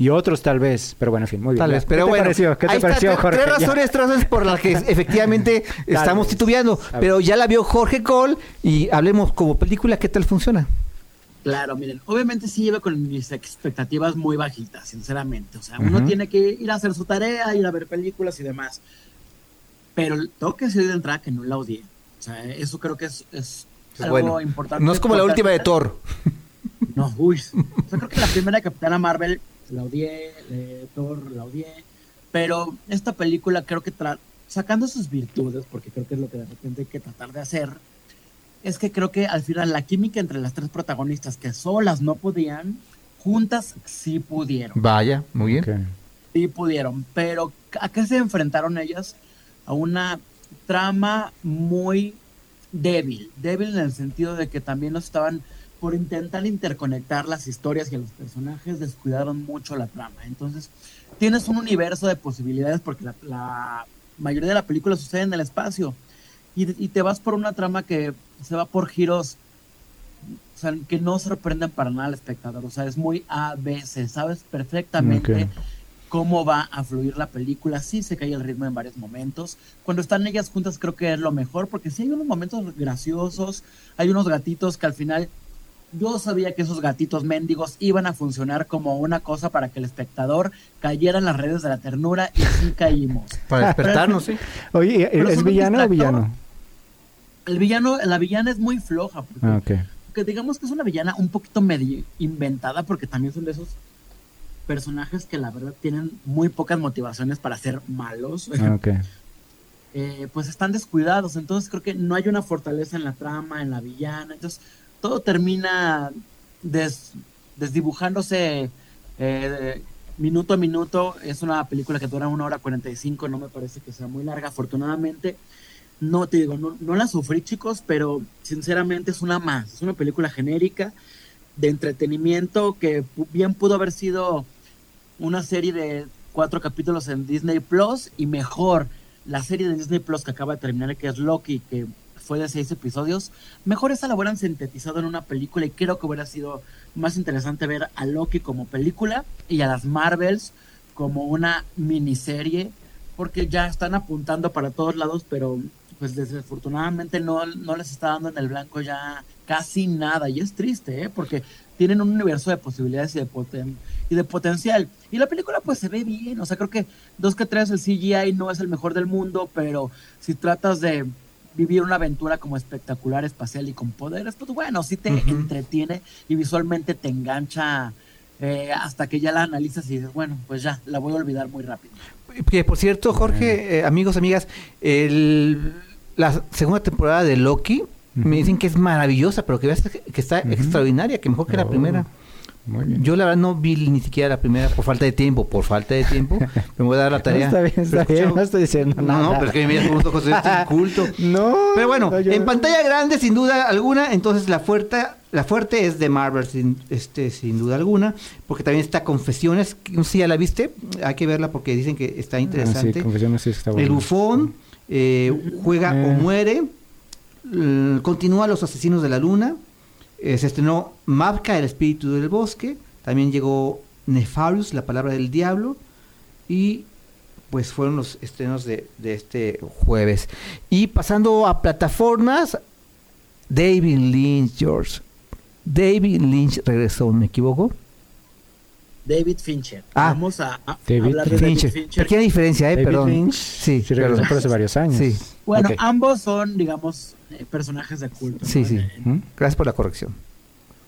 Y otros tal vez. Pero bueno, en fin, muy bien. Tal vez, pero ¿Qué te bueno. pareció? ¿Qué te está, pareció, tres- Jorge? Tres razones, tres razones por las que efectivamente estamos vez. titubeando. Pero ya la vio Jorge Cole y hablemos como película, ¿qué tal funciona? Claro, miren, obviamente sí lleva con mis expectativas muy bajitas, sinceramente. O sea, uno tiene que ir a hacer su tarea, ir a ver películas y demás. Pero tengo que decir de entrada que no la odié. O sea, eso creo que es, es algo Bueno, importante. no es como la última de Thor. No, uy. O sea, creo que la primera Capitana Marvel la odié, eh, Thor la odié. Pero esta película creo que sacando sus virtudes, porque creo que es lo que de repente hay que tratar de hacer, es que creo que al final la química entre las tres protagonistas que solas no podían, juntas sí pudieron. Vaya, muy bien. Sí pudieron, pero ¿a qué se enfrentaron ellas? A una trama muy débil, débil en el sentido de que también no estaban por intentar interconectar las historias y a los personajes descuidaron mucho la trama. Entonces, tienes un universo de posibilidades porque la, la mayoría de la película sucede en el espacio y, y te vas por una trama que se va por giros o sea, que no sorprenden para nada al espectador. O sea, es muy ABC, sabes perfectamente cómo va a fluir la película. Sí se cae el ritmo en varios momentos. Cuando están ellas juntas creo que es lo mejor, porque sí hay unos momentos graciosos, hay unos gatitos que al final yo sabía que esos gatitos mendigos iban a funcionar como una cosa para que el espectador cayera en las redes de la ternura y sí caímos. Para despertarnos, sí. Oye, Pero ¿es villano o villano? El villano, la villana es muy floja, porque Ah, digamos que es una villana un poquito medio inventada porque también son de esos personajes que la verdad tienen muy pocas motivaciones para ser malos. Ah, ok. Eh, pues están descuidados, entonces creo que no hay una fortaleza en la trama, en la villana, entonces todo termina des- desdibujándose eh, minuto a minuto. Es una película que dura una hora 45, no me parece que sea muy larga, afortunadamente. No te digo, no, no la sufrí, chicos, pero sinceramente es una más. Es una película genérica de entretenimiento que bien pudo haber sido una serie de cuatro capítulos en Disney Plus y mejor la serie de Disney Plus que acaba de terminar, que es Loki, que fue de seis episodios, mejor esa la hubieran sintetizado en una película y creo que hubiera sido más interesante ver a Loki como película y a las Marvels como una miniserie, porque ya están apuntando para todos lados, pero pues desafortunadamente no, no les está dando en el blanco ya casi nada y es triste, ¿eh? porque tienen un universo de posibilidades y de, poten- y de potencial. Y la película pues se ve bien, o sea, creo que dos que tres el CGI no es el mejor del mundo, pero si tratas de vivir una aventura como espectacular, espacial y con poderes, pues bueno, sí te entretiene y visualmente te engancha eh, hasta que ya la analizas y dices, bueno, pues ya, la voy a olvidar muy rápido. Que por cierto, Jorge, eh, amigos, amigas, el, la segunda temporada de Loki me dicen que es maravillosa, pero que, veas que está extraordinaria, que mejor que la Oh, primera. Muy bien. Yo la verdad no vi ni siquiera la primera por falta de tiempo, por falta de tiempo. Me voy a dar la tarea. está bien, está bien, no estoy diciendo No, nada. no, pero es que me miras con unos ojos de este culto. No. Pero bueno, no, yo- en pantalla grande, sin duda alguna, entonces la fuerte, la fuerte es de Marvel, sin, este, sin duda alguna, porque también está Confesiones, no sé si ya la viste, hay que verla porque dicen que está Ah, interesante. sí, confesiones sí está El bueno. bufón, eh, juega o Eh. muere, continúa Los Asesinos de la Luna, eh, se estrenó Mavka, el espíritu del bosque, también llegó Nefarius, la palabra del diablo, y pues fueron los estrenos de, de este jueves. Y pasando a plataformas, David Lynch, George. David Lynch regresó, ¿me equivoco? David Fincher. Ah. Vamos a, a David hablar de Fincher. David Fincher. Pequeña diferencia, ¿eh? David Perdón. Lynch, Sí, sí perdón. por hace varios años. Sí. Bueno, Ok. ambos son, digamos, eh, personajes de culto. Sí, ¿no? sí. ¿Mm? Gracias por la corrección.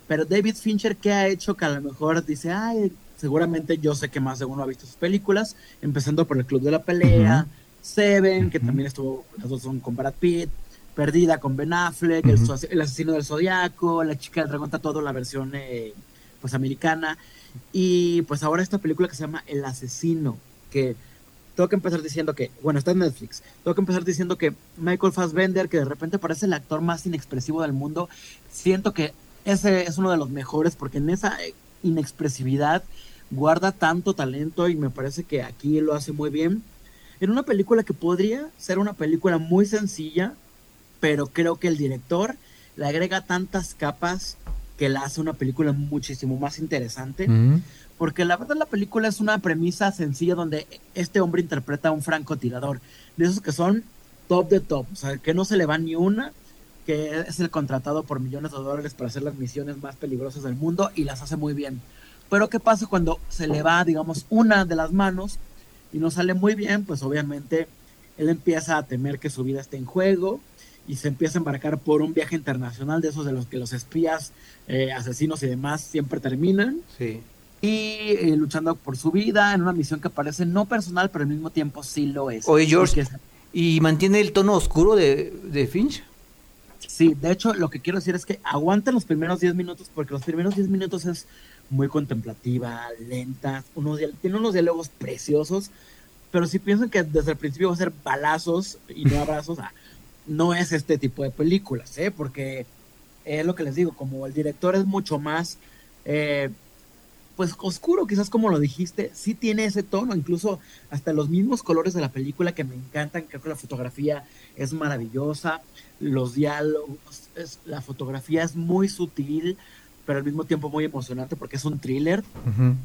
Pero David Fincher, ¿qué ha hecho que a lo mejor dice, ay, seguramente yo sé que más de uno ha visto sus películas, empezando por El Club de la Pelea, Seven, que Ujú. también estuvo, las dos son con Brad Pitt, Perdida con Ben Affleck, el, Ujú. so- el asesino del Zodiaco, La chica del dragón está todo, la versión eh, pues americana. Y pues ahora esta película que se llama El asesino, que tengo que empezar diciendo que, bueno, está en Netflix, tengo que empezar diciendo que Michael Fassbender, que de repente parece el actor más inexpresivo del mundo, siento que ese es uno de los mejores porque en esa eh, inexpresividad guarda tanto talento y me parece que aquí lo hace muy bien. En una película que podría ser una película muy sencilla, pero creo que el director le agrega tantas capas que la hace una película muchísimo más interesante. Mm. Porque la verdad la película es una premisa sencilla donde este hombre interpreta a un francotirador. De esos que son top de top. O sea, que no se le va ni una. Que es el contratado por millones de dólares para hacer las misiones más peligrosas del mundo y las hace muy bien. Pero ¿qué pasa cuando se le va, digamos, una de las manos y no sale muy bien? Pues obviamente él empieza a temer que su vida esté en juego y se empieza a embarcar por un viaje internacional de esos de los que los espías, eh, asesinos y demás siempre terminan Sí. y eh, luchando por su vida en una misión que parece no personal, pero al mismo tiempo sí lo es. Oye, George, Porque- ¿Y mantiene el tono oscuro de, de Finch? sí, de hecho, lo que quiero decir es que aguanten los primeros 10 minutos, porque los primeros 10 minutos es muy contemplativa, lenta, unos, tiene unos diálogos preciosos, pero si piensan que desde el principio va a ser balazos y no abrazos, ah, no es este tipo de películas, ¿eh? porque es lo que les digo, como el director es mucho más, eh, pues oscuro, quizás como lo dijiste, sí tiene ese tono, incluso hasta los mismos colores de la película que me encantan, creo que la fotografía es maravillosa, los diálogos, es- la fotografía es muy sutil, pero al mismo tiempo muy emocionante porque es un thriller.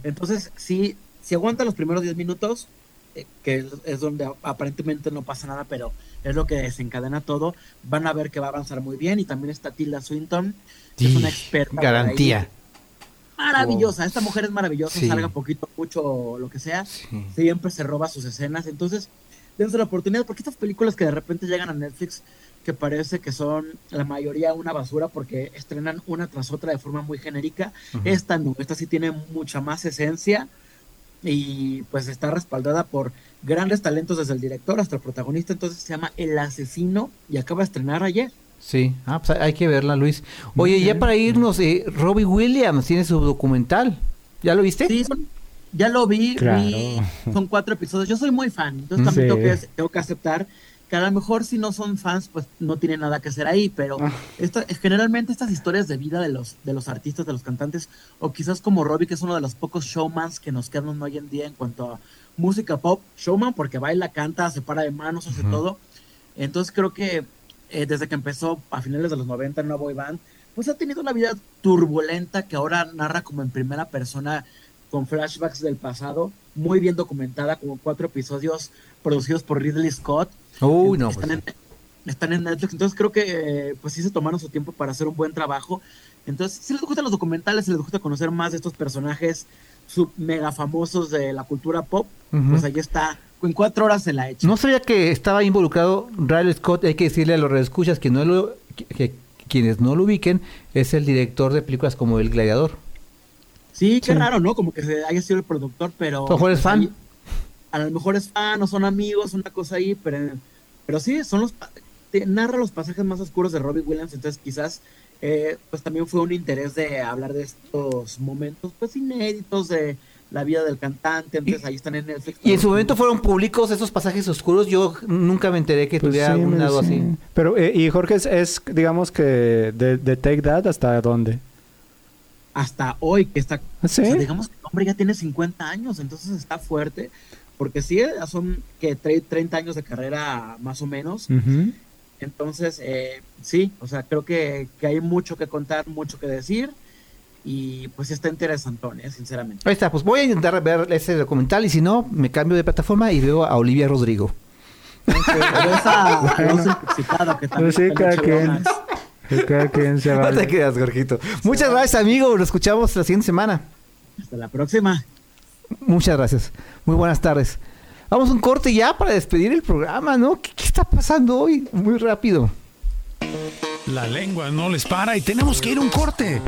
Entonces, sí, si aguantan los primeros 10 minutos, eh, que es, donde aparentemente no pasa nada, pero es lo que desencadena todo, van a ver que va a avanzar muy bien. Y también está Tilda Swinton, que es una experta. garantía. Maravillosa, esta mujer es maravillosa, Sí. salga poquito, mucho, lo que sea, Sí. siempre se roba sus escenas. Entonces, dense la oportunidad, porque estas películas que de repente llegan a Netflix, que parece que son la mayoría una basura porque estrenan una tras otra de forma muy genérica, esta no, esta sí tiene mucha más esencia y pues está respaldada por grandes talentos desde el director hasta el protagonista, entonces se llama El Asesino y acaba de estrenar ayer. Sí, ah, pues hay que verla, Luis. Oye, ya para irnos, eh, Robbie Williams tiene su documental. ¿Ya lo viste? Sí, son- ya lo vi, Claro. vi- son cuatro episodios, yo soy muy fan, entonces también Sí. tengo, que, tengo que aceptar que a lo mejor si no son fans, pues no tienen nada que hacer ahí, pero Ah. generalmente estas historias de vida de los, de los artistas, de los cantantes, o quizás como Robbie, que es uno de los pocos showmans que nos quedan hoy en día en cuanto a música pop, showman porque baila, canta, se para de manos, hace todo. Entonces creo que eh, desde que empezó a finales de los 90 en una boy band, pues ha tenido una vida turbulenta que ahora narra como en primera persona con flashbacks del pasado, muy bien documentada, como cuatro episodios producidos por Ridley Scott. Uy, no. están, pues, en, están en Netflix, entonces creo que pues sí se tomaron su tiempo para hacer un buen trabajo. Entonces, si les gustan los documentales, si les gusta conocer más de estos personajes sub mega famosos de la cultura pop, pues ahí está. En cuatro horas se la hecho. No sabía que estaba involucrado Riley Scott. Hay que decirle a los redescuchas que, no lo, que, que quienes no lo ubiquen es el director de películas como El Gladiador. Sí, qué Sí. raro, ¿no? Como que se haya sido el productor, pero... A lo mejor es pues, fan. ahí- a lo mejor es fan o son amigos, una cosa ahí, pero, pero sí, son los... pa- te narra los pasajes más oscuros de Robbie Williams, entonces quizás eh, pues también fue un interés de hablar de estos momentos pues inéditos de la vida del cantante, entonces ahí están en Netflix. Y en su momento fueron públicos esos pasajes oscuros. Yo nunca me enteré que Pues tuviera sí, un lado sí. así. Pero, eh, y Jorge es, es, digamos que de, de Take That hasta dónde? hasta hoy, que está, ¿Ah, sí? o sea, digamos que el hombre ya tiene 50 años, entonces está fuerte, porque sí, son que tre- 30 años de carrera más o menos, Ujú. entonces eh, sí, o sea, creo que, que hay mucho que contar, mucho que decir, y pues está interesantón, ¿eh? sinceramente. Ahí está, pues voy a intentar ver ese documental y si no, me cambio de plataforma y veo a Olivia Rodrigo. No te creas, Jorgito. Muchas gracias, amigo. Lo escuchamos la siguiente semana. Hasta la próxima. Muchas gracias. Muy buenas tardes. Vamos a un corte ya para despedir el programa, ¿no? ¿Qué, qué está pasando hoy? Muy rápido. La lengua no les para y tenemos que ir a un corte.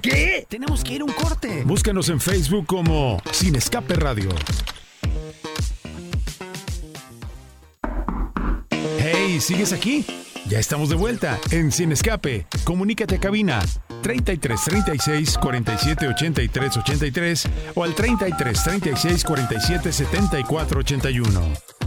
¿Qué? Tenemos que ir a un corte. Búscanos en Facebook como Sin Escape Radio. Hey, ¿sigues aquí? Ya estamos de vuelta en Sin Escape. Comunícate a cabina 33 36 47 83 83 o al 33 36 47 74 81.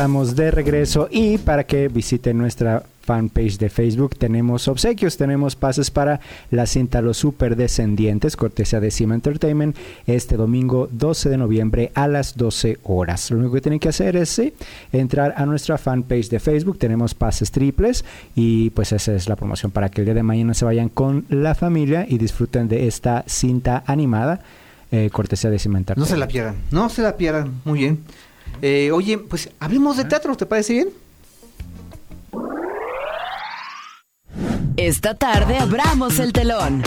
Estamos de regreso y para que visiten nuestra fanpage de Facebook tenemos obsequios, tenemos pases para la cinta Los Super Descendientes, cortesía de Cima Entertainment, este domingo 12 de noviembre a las 12 horas. Lo único que tienen que hacer es sí, entrar a nuestra fanpage de Facebook, tenemos pases triples y pues esa es la promoción para que el día de mañana se vayan con la familia y disfruten de esta cinta animada, eh, cortesía de Cima No Entertainment. se la pierdan. No se la pierdan. Muy bien. Eh, oye, pues hablemos de teatro, ¿te parece bien? Esta tarde abramos el telón.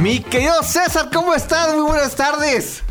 Mi querido César, ¿cómo estás? Muy buenas tardes.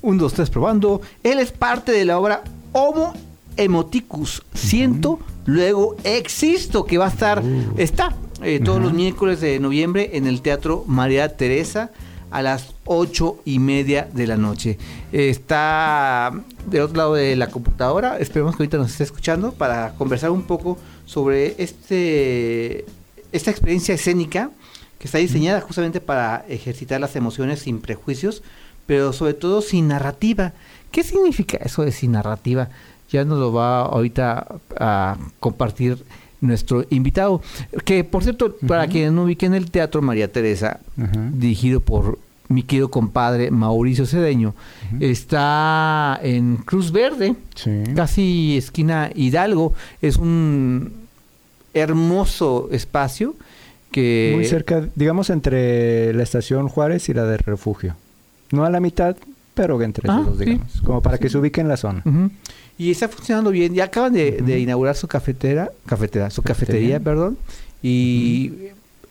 Un, dos, tres, probando. Él es parte de la obra Homo Emoticus. Siento, luego existo, que va a estar, está eh, todos los miércoles de noviembre en el Teatro María Teresa a las ocho y media de la noche. Está del otro lado de la computadora. Esperemos que ahorita nos esté escuchando para conversar un poco sobre este esta experiencia escénica que está diseñada justamente para ejercitar las emociones sin prejuicios, pero sobre todo sin narrativa. ¿Qué significa eso de sin narrativa? Ya nos lo va ahorita a compartir nuestro invitado. Que por cierto, para quienes no ubiquen el Teatro María Teresa, dirigido por mi querido compadre Mauricio Cedeño, está en Cruz Verde, Sí. casi esquina Hidalgo. Es un hermoso espacio que... Muy cerca, digamos, entre la estación Juárez y la de Refugio. No a la mitad, pero entre Ah, los dos, sí. digamos. Como para que se ubiquen en la zona. Y está funcionando bien. Ya acaban de, inaugurar su cafetera, cafetera, su Cafetería. cafetería, perdón. Y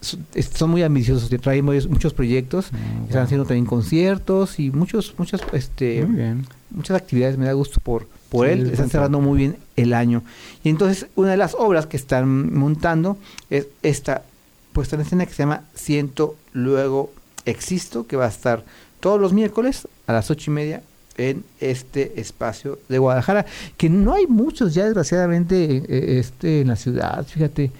son- es- son muy ambiciosos, traen muchos proyectos, Ah, están haciendo también conciertos y muchos, muchas, este, Muy bien. muchas actividades. Me da gusto por, por Sí, él. es Están cerrando muy bien el año. Y entonces una de las obras que están montando es esta puesta en escena que se llama Siento Luego Existo, que va a estar todos los miércoles a las ocho y media en este espacio de Guadalajara, que no hay muchos ya desgraciadamente eh, este, en la ciudad, fíjate.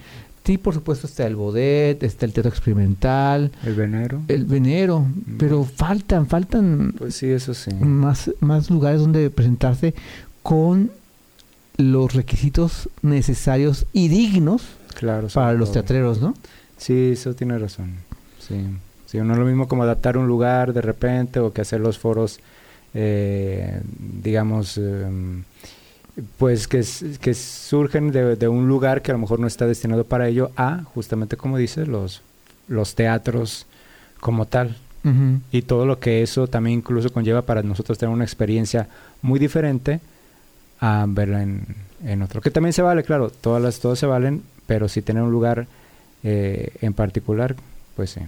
Sí, por supuesto está el Bodet, está el Teatro Experimental, El venero. el Venero, pero faltan, faltan Pues sí, eso sí. más, más lugares donde presentarse con los requisitos necesarios y dignos Claro. para los teatreros, ¿no? Sí, eso tiene razón. Sí. Sí, no es lo mismo como adaptar un lugar de repente o que hacer los foros eh, digamos, em, pues que, que surgen de, de un lugar que a lo mejor no está destinado para ello a, justamente como dices, los, los teatros como tal. Y todo lo que eso también incluso conlleva para nosotros tener una experiencia muy diferente a verla en, en otro. Que también se vale, claro, todas las todas se valen, pero si tener un lugar eh, en particular, pues sí,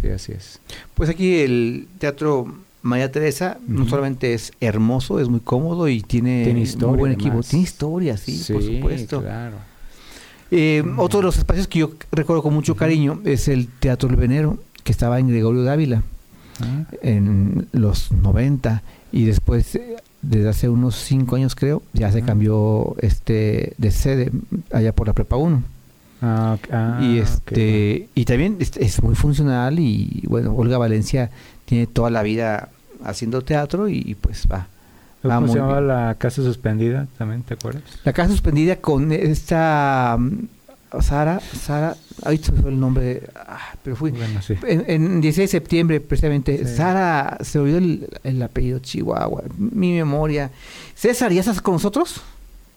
sí, así es. Pues aquí el Teatro María Teresa no solamente es hermoso, es muy cómodo y tiene, Tiene muy buen equipo. además. Tiene historia, sí, por supuesto. claro. Eh, Otro de los espacios que yo recuerdo con mucho cariño es el Teatro El Venero, que estaba en Gregorio Dávila Ah, en los 90 y después, eh, desde hace unos 5 años creo, ya se Ah. cambió este de sede allá por la Prepa 1. ah, ok, ah, y este y también es, es muy funcional y bueno Olga Valencia tiene toda la vida haciendo teatro y, y, pues va va ¿Cómo se llamaba la casa suspendida también, te acuerdas? la casa suspendida con esta mm, Sara Sara ahí se fue el nombre ah, pero fui Bueno, sí. en, en 16 de septiembre precisamente Sí. Sara se olvidó el, el apellido Chihuahua mi memoria César ¿ya estás con nosotros?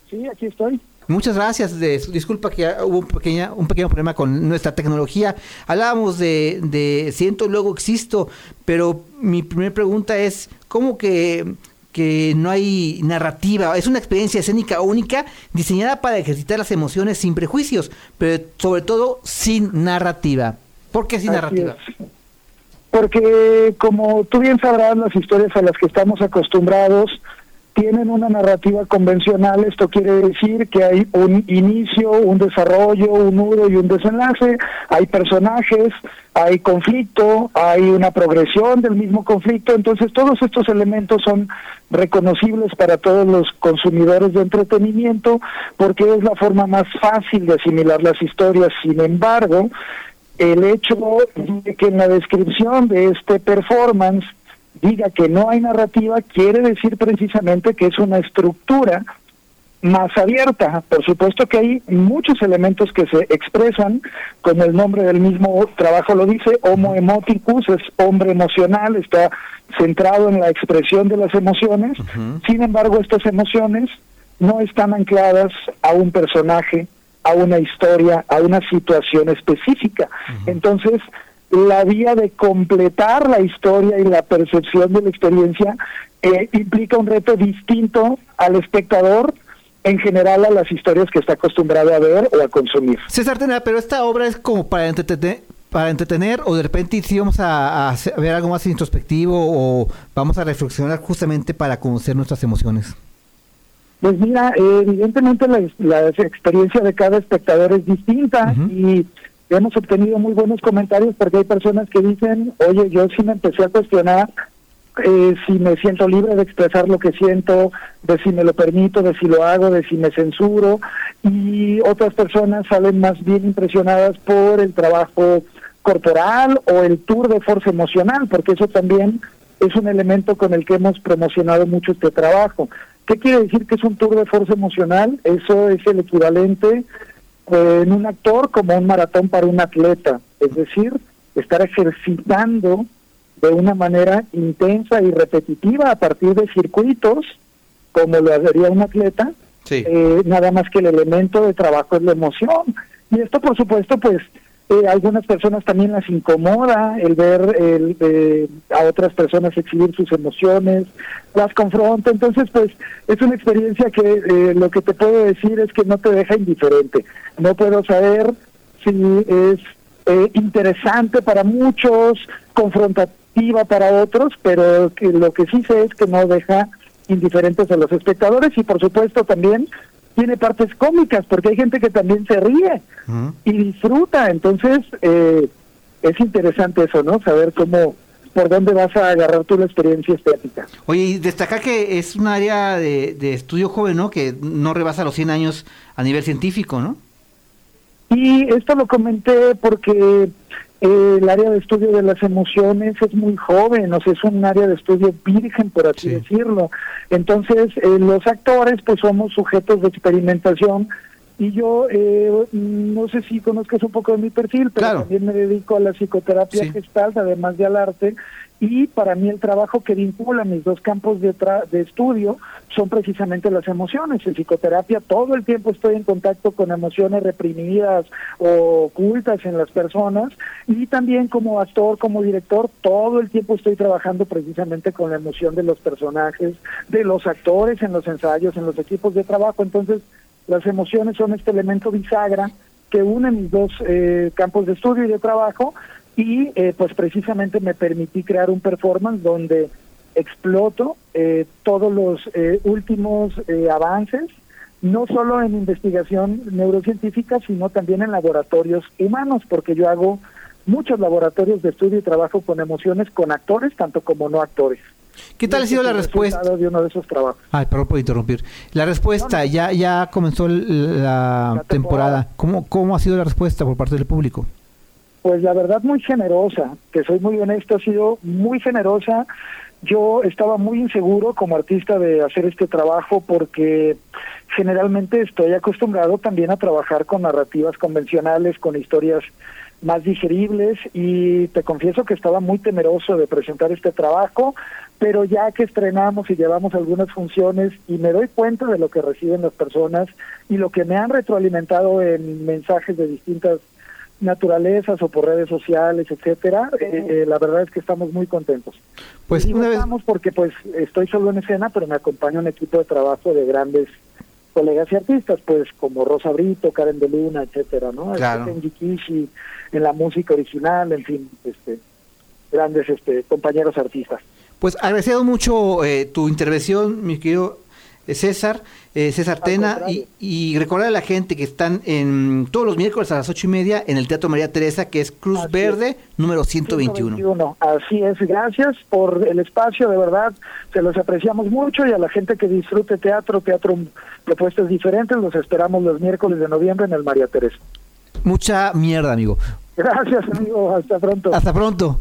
Sí, aquí estoy. Muchas gracias. De, disculpa que hubo un, pequeña, un pequeño problema con nuestra tecnología. Hablábamos de, de siento, luego existo, pero mi primera pregunta es, ¿cómo que, que no hay narrativa? Es una experiencia escénica única diseñada para ejercitar las emociones sin prejuicios, pero sobre todo sin narrativa. ¿Por qué sin Así narrativa? es. Porque, como tú bien sabrás, las historias a las que estamos acostumbrados tienen una narrativa convencional. Esto quiere decir que hay un inicio, un desarrollo, un nudo y un desenlace. Hay personajes, hay conflicto, hay una progresión del mismo conflicto. Entonces, todos estos elementos son reconocibles para todos los consumidores de entretenimiento porque es la forma más fácil de asimilar las historias. Sin embargo, el hecho de que en la descripción de este performance diga que no hay narrativa quiere decir precisamente que es una estructura más abierta. Por supuesto que hay muchos elementos que se expresan, como el nombre del mismo trabajo lo dice, Homo emoticus, es hombre emocional, está centrado en la expresión de las emociones. Sin embargo, estas emociones no están ancladas a un personaje, a una historia, a una situación específica. Entonces, la vía de completar la historia y la percepción de la experiencia eh, implica un reto distinto al espectador en general a las historias que está acostumbrado a ver o a consumir. César Tena, pero esta obra es como para entretener, para entretener o de repente si vamos a, a ver algo más introspectivo o vamos a reflexionar justamente para conocer nuestras emociones. Pues mira, evidentemente la, la experiencia de cada espectador es distinta y hemos obtenido muy buenos comentarios porque hay personas que dicen, oye, yo sí me empecé a cuestionar eh, si me siento libre de expresar lo que siento, de si me lo permito, de si lo hago, de si me censuro y otras personas salen más bien impresionadas por el trabajo corporal o el tour de fuerza emocional, porque eso también es un elemento con el que hemos promocionado mucho este trabajo. ¿Qué quiere decir que es un tour de fuerza emocional? Eso es el equivalente en un actor como un maratón para un atleta, es decir, estar ejercitando de una manera intensa y repetitiva a partir de circuitos, como lo haría un atleta, eh, nada más que el elemento de trabajo es la emoción. Y esto, por supuesto, pues eh, algunas personas también las incomoda el ver el, eh, a otras personas exhibir sus emociones, las confronta. Entonces, pues es una experiencia que eh, lo que te puedo decir es que no te deja indiferente. No puedo saber si es eh, interesante para muchos, confrontativa para otros, pero que lo que sí sé es que no deja indiferentes a los espectadores y por supuesto también tiene partes cómicas porque hay gente que también se ríe y disfruta entonces eh, es interesante eso no saber cómo por dónde vas a agarrar tú la experiencia estética Oye, y destacar que es un área de, de estudio joven, ¿no? Que no rebasa los 100 años a nivel científico, ¿no? Y esto lo comenté porque eh, el área de estudio de las emociones es muy joven, o sea, es un área de estudio virgen, por así decirlo. Entonces, eh, los actores, pues somos sujetos de experimentación Y yo, eh, no sé si conozcas un poco de mi perfil, pero Claro. también me dedico a la psicoterapia Sí. gestal, además de al arte. Y para mí el trabajo que vincula mis dos campos de, tra- de estudio son precisamente las emociones. En psicoterapia todo el tiempo estoy en contacto con emociones reprimidas o ocultas en las personas y también como actor, como director, todo el tiempo estoy trabajando precisamente con la emoción de los personajes, de los actores en los ensayos, en los equipos de trabajo. Entonces, las emociones son este elemento bisagra que une mis dos eh, campos de estudio y de trabajo y eh, pues precisamente me permití crear un performance donde exploto eh, todos los eh, últimos eh, avances, no solo en investigación neurocientífica, sino también en laboratorios humanos, porque yo hago muchos laboratorios de estudio y trabajo con emociones con actores, tanto como no actores. ¿Qué tal ha sido la respuesta? de uno de esos trabajos. Ay, perdón por interrumpir. La respuesta, ya ya comenzó la, La temporada. temporada. ¿Cómo, ¿Cómo ha sido la respuesta por parte del público? Pues la verdad muy generosa, que soy muy honesto, ha sido muy generosa. Yo estaba muy inseguro como artista de hacer este trabajo porque generalmente estoy acostumbrado también a trabajar con narrativas convencionales, con historias más digeribles y te confieso que estaba muy temeroso de presentar este trabajo, pero ya que estrenamos y llevamos algunas funciones y me doy cuenta de lo que reciben las personas y lo que me han retroalimentado en mensajes de distintas naturalezas o por redes sociales, etcétera, eh, eh, la verdad es que estamos muy contentos. Pues Y vez, estamos porque pues estoy solo en escena, pero me acompaña un equipo de trabajo de grandes colegas y artistas, pues como Rosa Brito, Karen de Luna, etcétera, ¿no? Claro. Kenji Kishi, en la música original, en fin, este grandes este compañeros artistas. pues agradecido mucho eh, tu intervención, mi querido César, eh, César Tena, y, y recordar a la gente que están en todos los miércoles a las ocho y media en el Teatro María Teresa, que es Cruz Así es. Verde, número 121. 121. Así es, gracias por el espacio, de verdad, se los apreciamos mucho y a la gente que disfrute teatro, teatro propuestas diferentes, los esperamos los miércoles de noviembre en el María Teresa. Mucha mierda, amigo. Gracias, amigo, hasta pronto. Hasta pronto.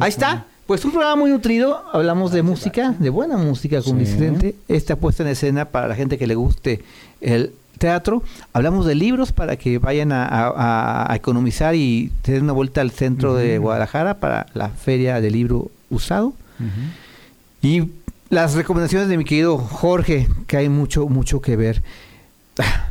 Ahí está. Pues un programa muy nutrido. Hablamos de música, de buena música con Sí. Vicente. Esta puesta en escena para la gente que le guste el teatro. Hablamos de libros para que vayan a, a- a economizar y se den una vuelta al centro de Guadalajara para la feria del libro usado. Y las recomendaciones de mi querido Jorge, que hay mucho, mucho que ver. Ah,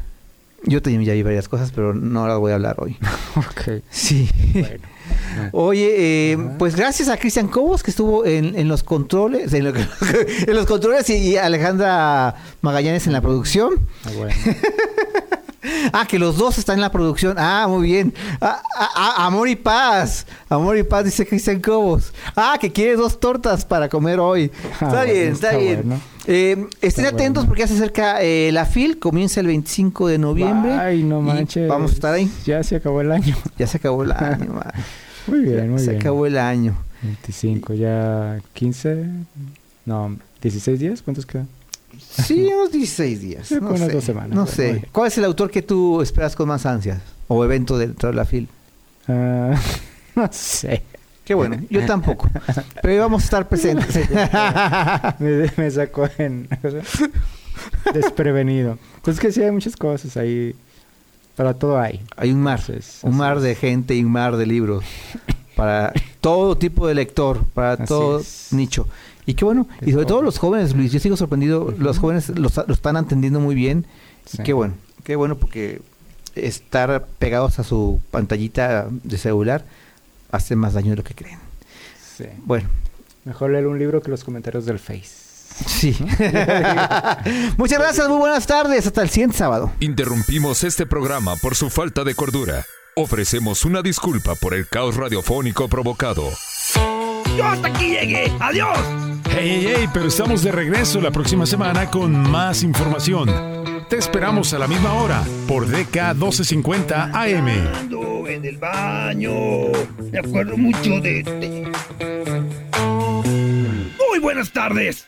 Yo tenía ya vi varias cosas, pero no las voy a hablar hoy. Ok. Sí. Bueno. Oye, eh, pues gracias a Cristian Cobos que estuvo en, en los controles, en, lo que- en los controles y, y Alejandra Magallanes en la producción. Ah, bueno. Ah, que los dos están en la producción. Ah, muy bien. Ah, ah, ah, amor y paz. Amor y paz, dice Cristian Cobos. Ah, que quiere dos tortas para comer hoy. Está bueno, bien, está, está bien. bueno. Eh, estén Está atentos bueno. porque ya se acerca eh, la FIL, comienza el 25 de noviembre. Ay, no manches. Vamos a estar ahí. Ya se acabó el año. Ya se acabó el año. Muy bien, muy se bien. acabó el año. 25, ya 15. No, 16 días. ¿Cuántos quedan? Sí, unos 16 días. No unas sé. dos semanas, No bueno, sé. ¿Cuál es el autor que tú esperas con más ansias? O evento dentro de la FIL. Ah, no sé. Qué bueno, yo tampoco. Pero ahí vamos a estar presentes. me, me sacó en desprevenido. Pues que sí, hay muchas cosas ahí. Para todo hay. Hay un mar, Entonces, un mar es. de gente y un mar de libros para todo tipo de lector, para Así todo es. nicho. Y qué bueno, y sobre todo los jóvenes, Luis, yo sigo sorprendido, los jóvenes lo, lo están entendiendo muy bien. Y qué bueno, qué bueno porque estar pegados a su pantallita de celular hace más daño de lo que creen. Sí. Bueno, Mejor leer un libro que los comentarios del Face. Sí. Muchas gracias, muy buenas tardes, hasta el siguiente sábado. Interrumpimos este programa por su falta de cordura. Ofrecemos una disculpa por el caos radiofónico provocado. Yo hasta aquí llegué. Adiós. Hey, hey, hey, pero estamos de regreso la próxima semana con más información. Te esperamos a la misma hora por DK 1250 AM. Ando en el baño. Me acuerdo mucho de. de- Muy buenas tardes.